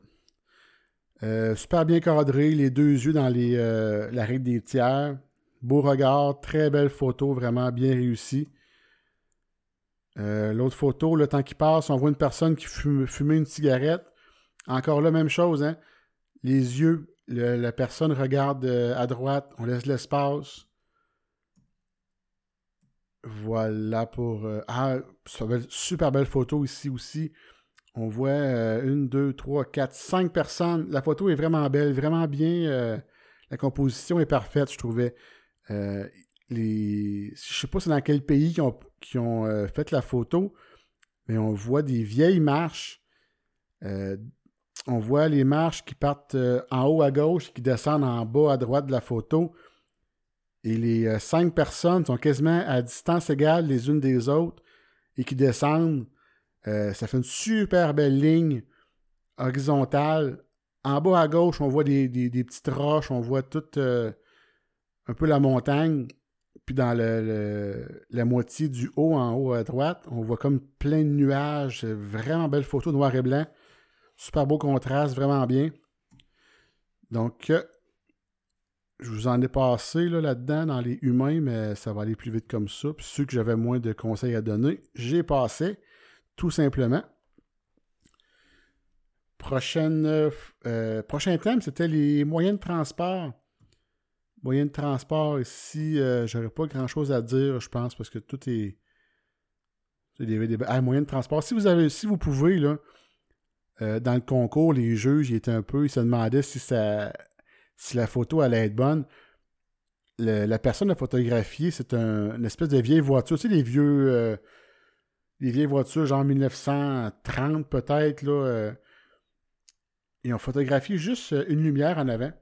Euh, super bien cadré, les deux yeux dans euh, la règle des tiers. Beau regard, très belle photo, vraiment bien réussie. Euh, l'autre photo, le temps qui passe, on voit une personne qui fume, fumait une cigarette. Encore la même chose, hein? Les yeux, la personne regarde à droite, on laisse l'espace. Voilà pour. ah, super belle photo ici aussi. On voit euh, une, deux, trois, quatre, cinq personnes. La photo est vraiment belle, vraiment bien. Euh, la composition est parfaite, je trouvais. Euh, les... Je sais pas c'est dans quel pays qui ont, euh, fait la photo, mais on voit des vieilles marches. on voit les marches qui partent en haut à gauche qui descendent en bas à droite de la photo. Et les cinq personnes sont quasiment à distance égale les unes des autres et qui descendent euh, ça fait une super belle ligne horizontale. En bas à gauche, on voit des, petites roches, on voit tout euh, un peu la montagne. Puis dans la moitié du haut en haut à droite, on voit comme plein de nuages. Vraiment belle photo, noir et blanc. Super beau contraste, vraiment bien. Donc, euh, je vous en ai passé là-dedans dans les humains, mais ça va aller plus vite comme ça. Puis ceux que j'avais moins de conseils à donner, j'ai passé, tout simplement. Prochaine, euh, prochain thème, c'était les moyens de transport. Moyens de transport, ici, euh, j'aurais pas grand-chose à dire, je pense, parce que tout est... Des, des, ah, moyens de transport. Si vous avez, si vous pouvez, là, euh, dans le concours, les juges, ils étaient un peu, ils se demandaient si ça, si la photo allait être bonne. la personne à photographier, c'est un, une espèce de vieille voiture. Tu sais, les vieux, euh, les vieilles voitures, genre 1930 peut-être, là. ils ont photographié juste une lumière en avant.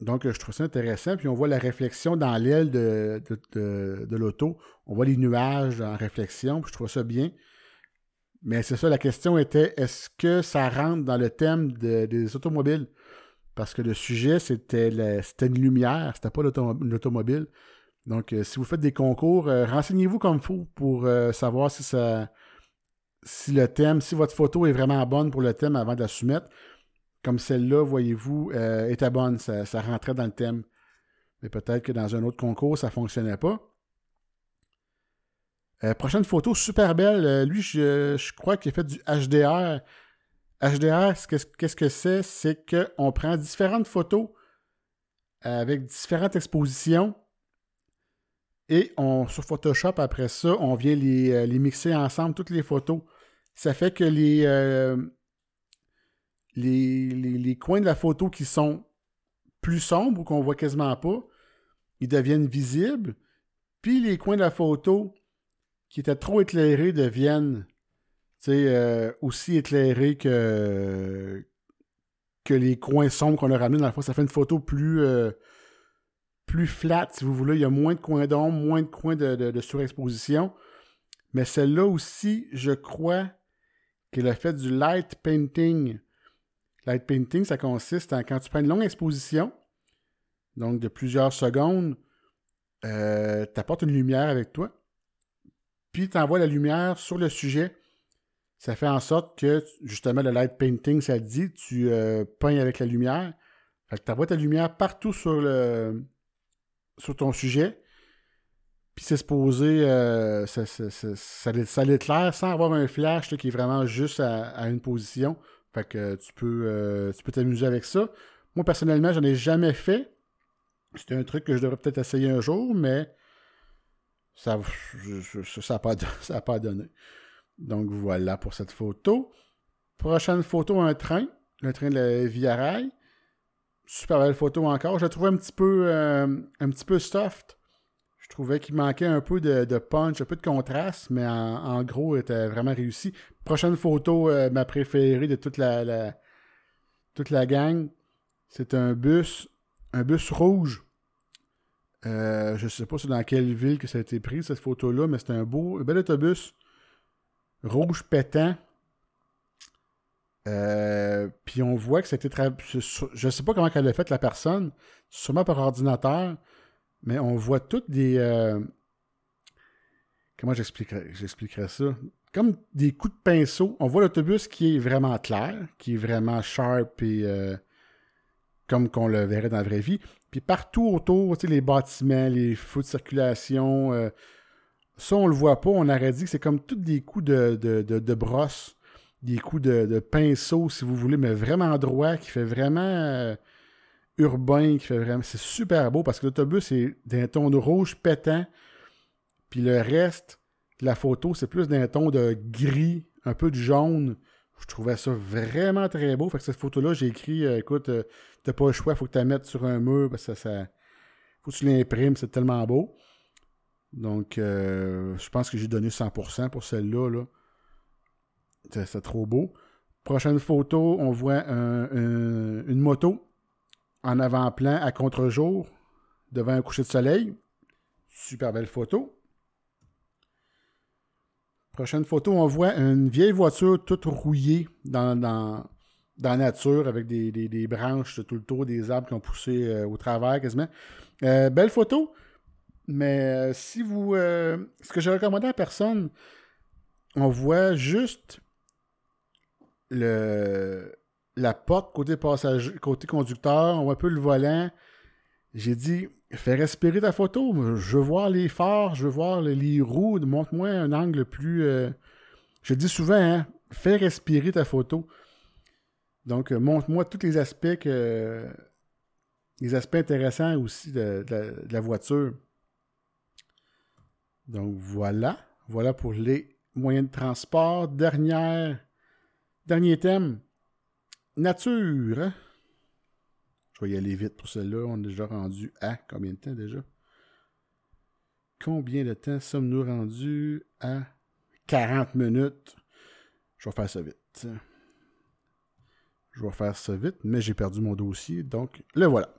Donc, je trouve ça intéressant. Puis on voit la réflexion dans l'aile de, de, l'auto. On voit les nuages en réflexion. Puis je trouve ça bien. Mais c'est ça, la question était est-ce que ça rentre dans le thème des automobiles? Parce que le sujet, c'était une lumière, c'était pas l'automobile. Donc, euh, si vous faites des concours, euh, renseignez-vous comme faut pour euh, savoir si ça si le thème, si votre photo est vraiment bonne pour le thème avant de la soumettre comme celle-là, voyez-vous, euh, était bonne, ça, rentrait dans le thème. Mais peut-être que dans un autre concours, ça ne fonctionnait pas. Prochaine photo, super belle. Lui, je, crois qu'il a fait du HDR. HDR, qu'est-ce que c'est? C'est qu'on prend différentes photos avec différentes expositions et on, sur Photoshop, après ça, on vient les, les mixer ensemble, toutes les photos. Ça fait que les, les, coins de la photo qui sont plus sombres ou qu'on voit quasiment pas, ils deviennent visibles. Puis les coins de la photo qui étaient trop éclairés deviennent euh, aussi éclairés que, que les coins sombres qu'on a ramenés dans la photo. Ça fait une photo plus, euh, plus flat, si vous voulez. Il y a moins de coins d'ombre, moins de coins de surexposition. Mais celle-là aussi, je crois qu'elle a fait du light painting Light painting, ça consiste en quand tu prends une longue exposition, donc de plusieurs secondes, euh, tu apportes une lumière avec toi, puis tu envoies la lumière sur le sujet. Ça fait en sorte que, justement, le light painting, ça dit, tu euh, peins avec la lumière. Fait que tu envoies ta lumière partout sur, le, sur ton sujet, puis c'est supposé, euh, ça, ça, ça, l'éclaire sans avoir un flash qui est vraiment juste à une position. Fait que tu peux euh, tu peux t'amuser avec ça. Moi, personnellement, j'en ai jamais fait. C'était un truc que je devrais peut-être essayer un jour, mais ça n'a pas, pas donné. Donc voilà pour cette photo. Prochaine photo, un train. Le train de la Via Rail. Super belle photo encore. Je la trouve un petit peu euh, un petit peu soft. Je trouvais qu'il manquait un peu de, punch, un peu de contraste, mais en, gros, il était vraiment réussi. Prochaine photo, euh, ma préférée de toute la, toute la gang, c'est un bus, un bus rouge. Euh, je ne sais pas dans quelle ville que ça a été pris, cette photo-là, mais c'est un beau, bel autobus rouge pétant. Euh, puis on voit que c'était Je ne sais pas comment elle a fait la personne, sûrement par ordinateur, mais on voit toutes des. Euh, comment j'expliquerais, ça? Comme des coups de pinceau. On voit l'autobus qui est vraiment clair, qui est vraiment sharp et euh, comme qu'on le verrait dans la vraie vie. Puis partout autour, les bâtiments, les feux de circulation, ça, on le voit pas. On aurait dit que c'est comme tous des coups de, de, brosse, des coups de, pinceau, si vous voulez, mais vraiment droit, qui fait vraiment urbain qui fait vraiment. C'est super beau parce que l'autobus est d'un ton de rouge pétant. Puis le reste la photo, c'est plus d'un ton de gris, un peu de jaune. Je trouvais ça vraiment très beau. Fait que cette photo-là, j'ai écrit euh, écoute, euh, t'as pas le choix, faut que tu la mettes sur un mur parce que ça. faut que tu l'imprimes, c'est tellement beau. Donc, euh, je pense que j'ai donné 100% pour celle-là. Là. C'est trop beau. Prochaine photo, on voit une moto en avant-plan à contre-jour devant un coucher de soleil. Super belle photo. Prochaine photo, on voit une vieille voiture toute rouillée dans, la nature avec des, branches de tout le tour, des arbres qui ont poussé euh, au travers quasiment. Euh, belle photo. Mais euh, si vous. ce que j'ai recommandé à personne, on voit juste la porte côté passager, côté conducteur, on voit un peu le volant. J'ai dit, fais respirer ta photo. Je veux voir les phares, je veux voir les, les roues. Montre-moi un angle plus. euh, Je dis souvent, hein, fais respirer ta photo. Donc, euh, montre-moi tous les aspects. Les aspects intéressants aussi de, de la, de la voiture. Donc voilà. Voilà pour les moyens de transport. Dernière, dernier thème. Nature. hein? Je vais y aller vite pour celle-là. On est déjà rendu à combien de temps déjà? Combien de temps sommes-nous rendus à 40 minutes? Je vais faire ça vite. Je vais faire ça vite, mais j'ai perdu mon dossier, donc le voilà.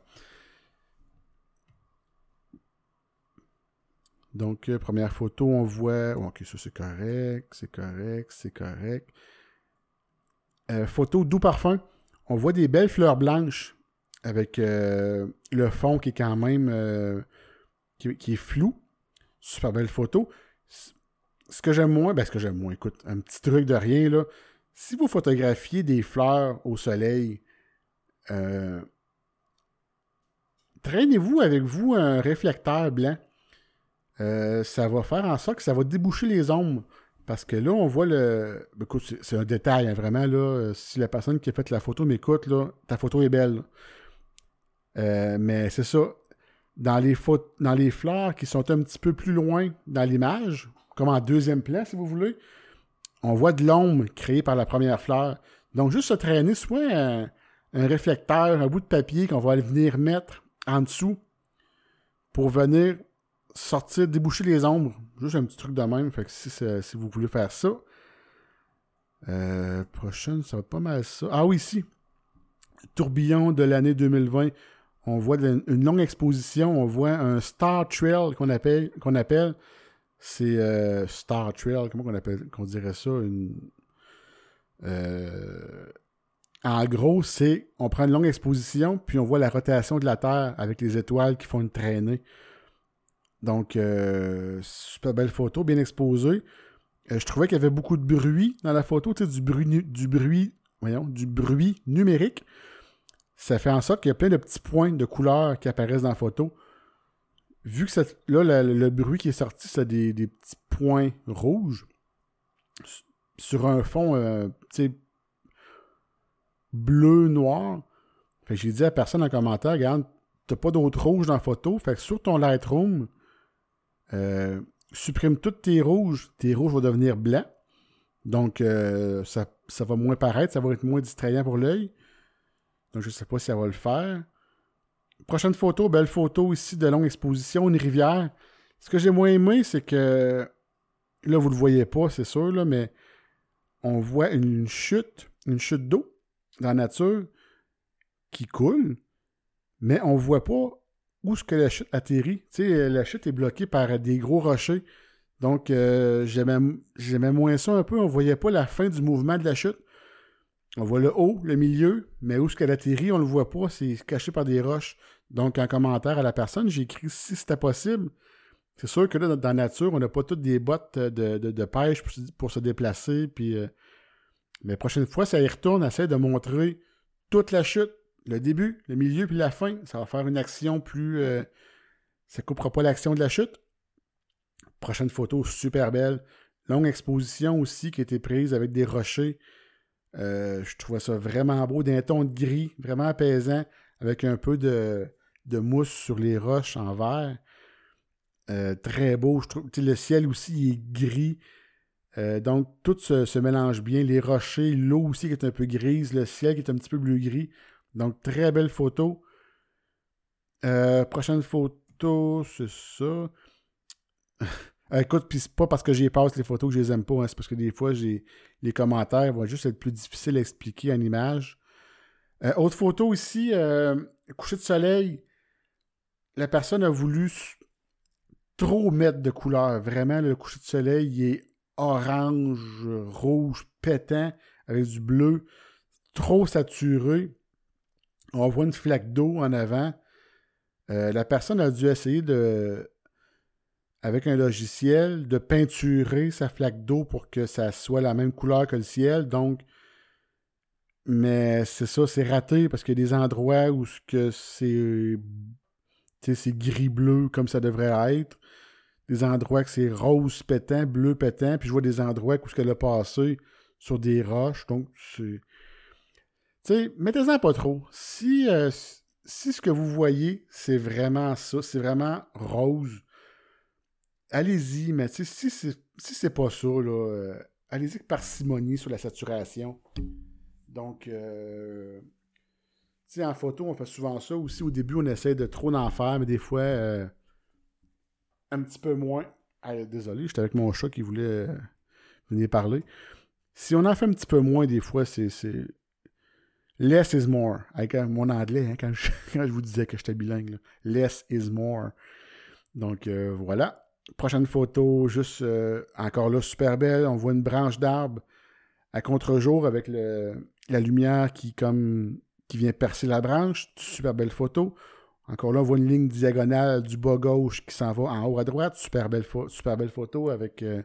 Donc, euh, première photo, on voit. Ok, ça c'est correct, c'est correct, c'est correct. Euh, photo doux parfum. On voit des belles fleurs blanches avec euh, le fond qui est quand même euh, qui, qui est flou. Super belle photo. Ce que j'aime moins, ben ce que j'aime moins, écoute, un petit truc de rien là. Si vous photographiez des fleurs au soleil, traînez-vous avec vous un réflecteur blanc. Ça va faire en sorte que ça va déboucher les ombres. Parce que là, on voit le. ben, Écoute, c'est- un détail, hein, vraiment. Là, Euh, si la personne qui a fait la photo m'écoute, là, ta photo est belle. Euh, mais c'est ça. Dans les, dans les fleurs qui sont un petit peu plus loin dans l'image, comme en deuxième plan, si vous voulez, on voit de l'ombre créée par la première fleur. Donc, juste se traîner soit un, un réflecteur, un bout de papier qu'on va venir mettre en dessous pour venir sortir, déboucher les ombres. Juste un petit truc de même. Fait que si, si vous voulez faire ça. Euh, prochaine, ça va pas mal ça. Ah oui, ici. Tourbillon de l'année 2020. On voit une longue exposition. On voit un Star Trail qu'on appelle. Appelle. C'est euh, Star Trail. Comment qu'on appelle qu'on dirait ça? Euh, en gros, c'est on prend une longue exposition, puis on voit la rotation de la Terre avec les étoiles qui font une traînée. Donc, euh, super belle photo, bien exposée. Euh, je trouvais qu'il y avait beaucoup de bruit dans la photo, tu sais, du bruit, du bruit, voyons, du bruit numérique. Ça fait en sorte qu'il y a plein de petits points de couleurs qui apparaissent dans la photo. Vu que là, le, bruit qui est sorti, c'est des, des petits points rouges sur un fond, euh, tu sais, bleu-noir. Fait que j'ai dit à personne en commentaire, regarde, t'as pas d'autre rouge dans la photo. Fait que sur ton Lightroom, euh, supprime tous tes rouges. Tes rouges vont devenir blancs. Donc, euh, ça, va moins paraître, ça va être moins distrayant pour l'œil. Donc, je sais pas si ça va le faire. Prochaine photo, belle photo ici de longue exposition, une rivière. Ce que j'ai moins aimé, c'est que là, vous le voyez pas, c'est sûr, là, mais on voit une chute, une chute d'eau dans la nature qui coule, mais on voit pas où est-ce que la chute atterrit. Tu sais, la chute est bloquée par des gros rochers. Donc, euh, j'aimais moins ça un peu. On voyait pas la fin du mouvement de la chute. On voit le haut, le milieu, mais où est-ce qu'elle atterrit, on le voit pas. C'est caché par des roches. Donc, en commentaire à la personne, j'ai écrit si c'était possible. C'est sûr que là, dans, la nature, on n'a pas toutes des bottes de, de- pêche pour, se- déplacer. Puis, euh, mais prochaine fois, ça y retourne, essaie de montrer toute la chute, le début, le milieu, puis la fin. Ça va faire une action plus. euh, ça coupera pas l'action de la chute. Prochaine photo, super belle. Longue exposition aussi qui a été prise avec des rochers. Euh, je trouvais ça vraiment beau, d'un ton de gris, vraiment apaisant, avec un peu de, de mousse sur les roches en vert. Euh, très beau. Je trouve, le ciel aussi est gris. Donc, tout se mélange bien. Les rochers, l'eau aussi qui est un peu grise, le ciel qui est un petit peu bleu-gris. Donc, très belle photo. Euh, prochaine photo, c'est ça. Euh, écoute, puis c'est pas parce que j'y passe les photos que je les aime pas, hein, c'est parce que des fois, j'ai les commentaires vont juste être plus difficiles à expliquer en image. Euh, autre photo ici, coucher de soleil. La personne a voulu trop mettre de couleur. Vraiment, le coucher de soleil, il est orange, rouge, pétant, avec du bleu, trop saturé. On voit une flaque d'eau en avant. Euh, la personne a dû essayer de, avec un logiciel de peinturer sa flaque d'eau pour que ça soit la même couleur que le ciel. Donc, mais c'est ça, c'est raté parce qu'il y a des endroits où c'est c'est gris-bleu comme ça devrait être. Des endroits que c'est rose pétant, bleu pétant, puis je vois des endroits où ce qu'elle a passé sur des roches. Donc, c'est. Sais, mettez-en pas trop. Si, euh, si ce que vous voyez, c'est vraiment ça, c'est vraiment rose, allez-y, mais si c'est si pas ça, là, euh, allez-y parcimonie sur la saturation. Donc, euh, en photo, on fait souvent ça aussi. Au début, on essaie de trop en faire, mais des fois, euh, un petit peu moins. désolé, j'étais avec mon chat qui voulait venir parler. Si on en fait un petit peu moins, des fois, c'est Less is more. Avec mon anglais, hein, quand, je, vous disais que j'étais bilingue. Less is more. Donc euh, voilà. Prochaine photo, juste euh, encore là, super belle. On voit une branche d'arbre à contre-jour avec le, la lumière qui, comme, qui vient percer la branche. Super belle photo. Encore là, on voit une ligne diagonale du bas gauche qui s'en va en haut à droite. Super belle, super belle photo avec euh,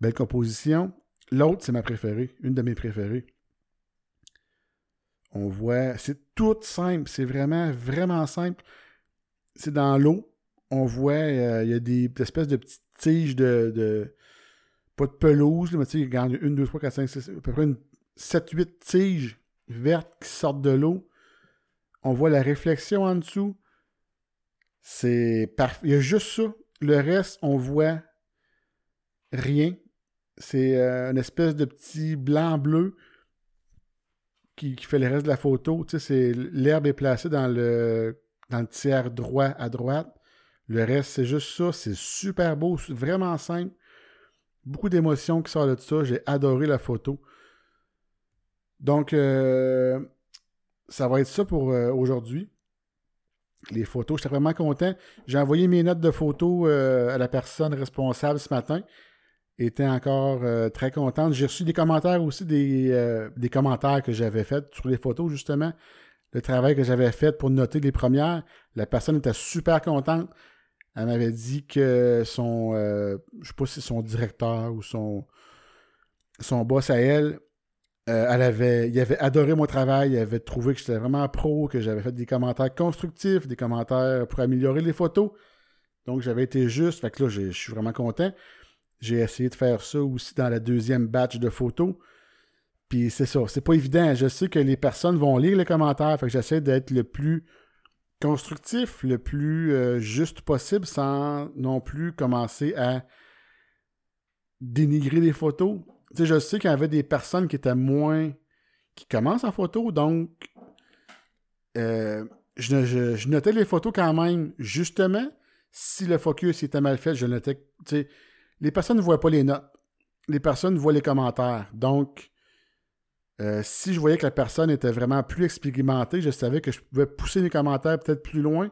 belle composition. L'autre, c'est ma préférée, une de mes préférées. On voit, c'est tout simple, c'est vraiment, vraiment simple. C'est dans l'eau. On voit, euh, il y a des, espèces de petites tiges de, pas de pelouse, tu sais, une, deux, trois, quatre, cinq, six, à peu près une 7-8 tiges vertes qui sortent de l'eau. On voit la réflexion en dessous. C'est parfait. Il y a juste ça. Le reste, on voit rien. C'est euh, une espèce de petit blanc-bleu qui, fait le reste de la photo. Tu l'herbe est placée dans le, dans le tiers droit à droite. Le reste, c'est juste ça. C'est super beau, vraiment simple. Beaucoup d'émotions qui sortent de ça. J'ai adoré la photo. Donc, euh, ça va être ça pour euh, aujourd'hui. Les photos, j'étais vraiment content. J'ai envoyé mes notes de photos euh, à la personne responsable ce matin était encore euh, très contente. J'ai reçu des commentaires aussi, des, euh, des commentaires que j'avais faits sur les photos, justement. Le travail que j'avais fait pour noter les premières. La personne était super contente. Elle m'avait dit que son, euh, je sais pas si son directeur ou son, son boss à elle, elle avait, il avait adoré mon travail, il avait trouvé que j'étais vraiment pro, que j'avais fait des commentaires constructifs, des commentaires pour améliorer les photos. Donc j'avais été juste, fait que là, je suis vraiment content. J'ai essayé de faire ça aussi dans la deuxième batch de photos. Puis c'est ça, c'est pas évident. Je sais que les personnes vont lire les commentaires, fait que j'essaie d'être le plus constructif, le plus euh, juste possible, sans non plus commencer à dénigrer les photos. Tu sais, je sais qu'il y avait des personnes qui étaient moins. qui commencent en photo, donc euh, je, notais les photos quand même, justement. Si le focus était mal fait, je notais. Tu sais, les personnes ne voient pas les notes. Les personnes voient les commentaires. Donc, euh, si je voyais que la personne était vraiment plus expérimentée, je savais que je pouvais pousser les commentaires peut-être plus loin.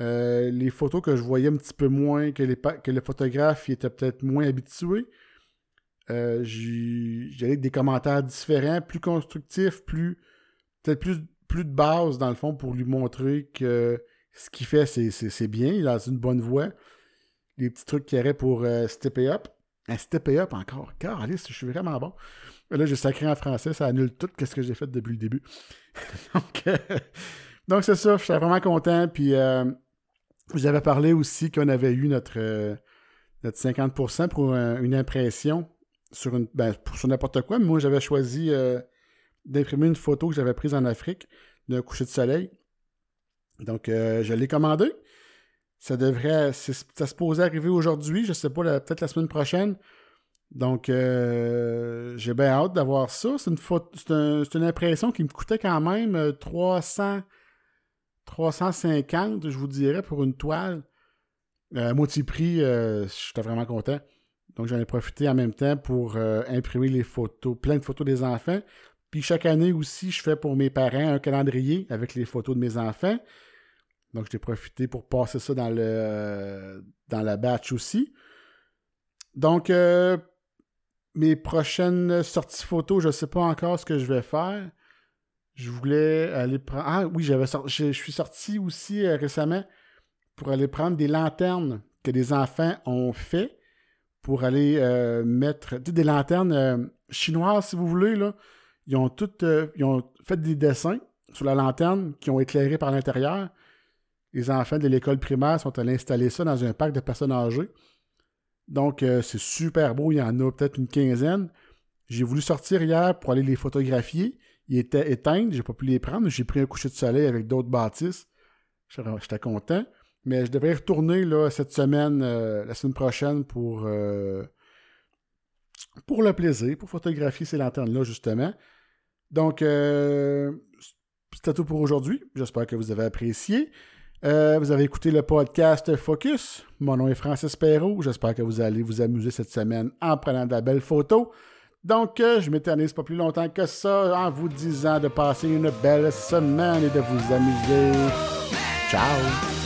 Euh, les photos que je voyais un petit peu moins, que, le photographe était peut-être moins habitué, euh, j'allais avec des commentaires différents, plus constructifs, plus peut-être plus, plus de base dans le fond pour lui montrer que ce qu'il fait, c'est bien, il a une bonne voie les petits trucs qu'il y aurait pour euh, stepper up. Un stepper up encore. Alice, je suis vraiment bon. Là, j'ai sacré en français, ça annule tout ce que j'ai fait depuis le début. Euh, donc, c'est ça, je suis vraiment content. Puis, euh, j'avais parlé aussi qu'on avait eu notre, notre 50% pour une impression sur, une, ben, sur n'importe quoi. Mais moi, j'avais choisi d'imprimer une photo que j'avais prise en Afrique d'un coucher de soleil. Donc, je l'ai commandé. Ça devrait. Ça se posait arriver aujourd'hui, je sais pas, peut-être la semaine prochaine. Donc, euh, j'ai bien hâte d'avoir ça. C'est une, une, impression qui me coûtait quand même 300, euh, 350, je vous dirais, pour une toile. Euh, moitié prix, j'étais vraiment content. Donc, j'en ai profité en même temps pour imprimer les photos, plein de photos des enfants. Puis chaque année aussi, je fais pour mes parents un calendrier avec les photos de mes enfants. Donc, j'ai profité pour passer ça dans, le, dans la batch aussi. Donc, euh, mes prochaines sorties photos, je ne sais pas encore ce que je vais faire. Je voulais aller prendre. Ah oui, j'avais je, suis sorti aussi euh, récemment pour aller prendre des lanternes que des enfants ont fait pour aller euh, mettre des lanternes euh, chinoises, si vous voulez. Là. Ils ont toutes euh, ils ont fait des dessins sur la lanterne qui ont éclairé par l'intérieur. Les enfants de l'école primaire sont allés installer ça dans un parc de personnes âgées. Donc, c'est super beau. Il y en a peut-être une quinzaine. J'ai voulu sortir hier pour aller les photographier. Ils étaient éteints, j'ai pas pu les prendre. J'ai pris un coucher de soleil avec d'autres bâtisses. J'étais content. Mais je devrais retourner là, cette semaine, euh, la semaine prochaine, pour, euh, pour le plaisir, pour photographier ces lanternes-là, justement. Donc, euh, c'était tout pour aujourd'hui. J'espère que vous avez apprécié. Vous avez écouté le podcast Focus. Mon nom est Francis Perrault. J'espère que vous allez vous amuser cette semaine en prenant de la belle photo. Donc, je m'éternise pas plus longtemps que ça en vous disant de passer une belle semaine et de vous amuser. Ciao!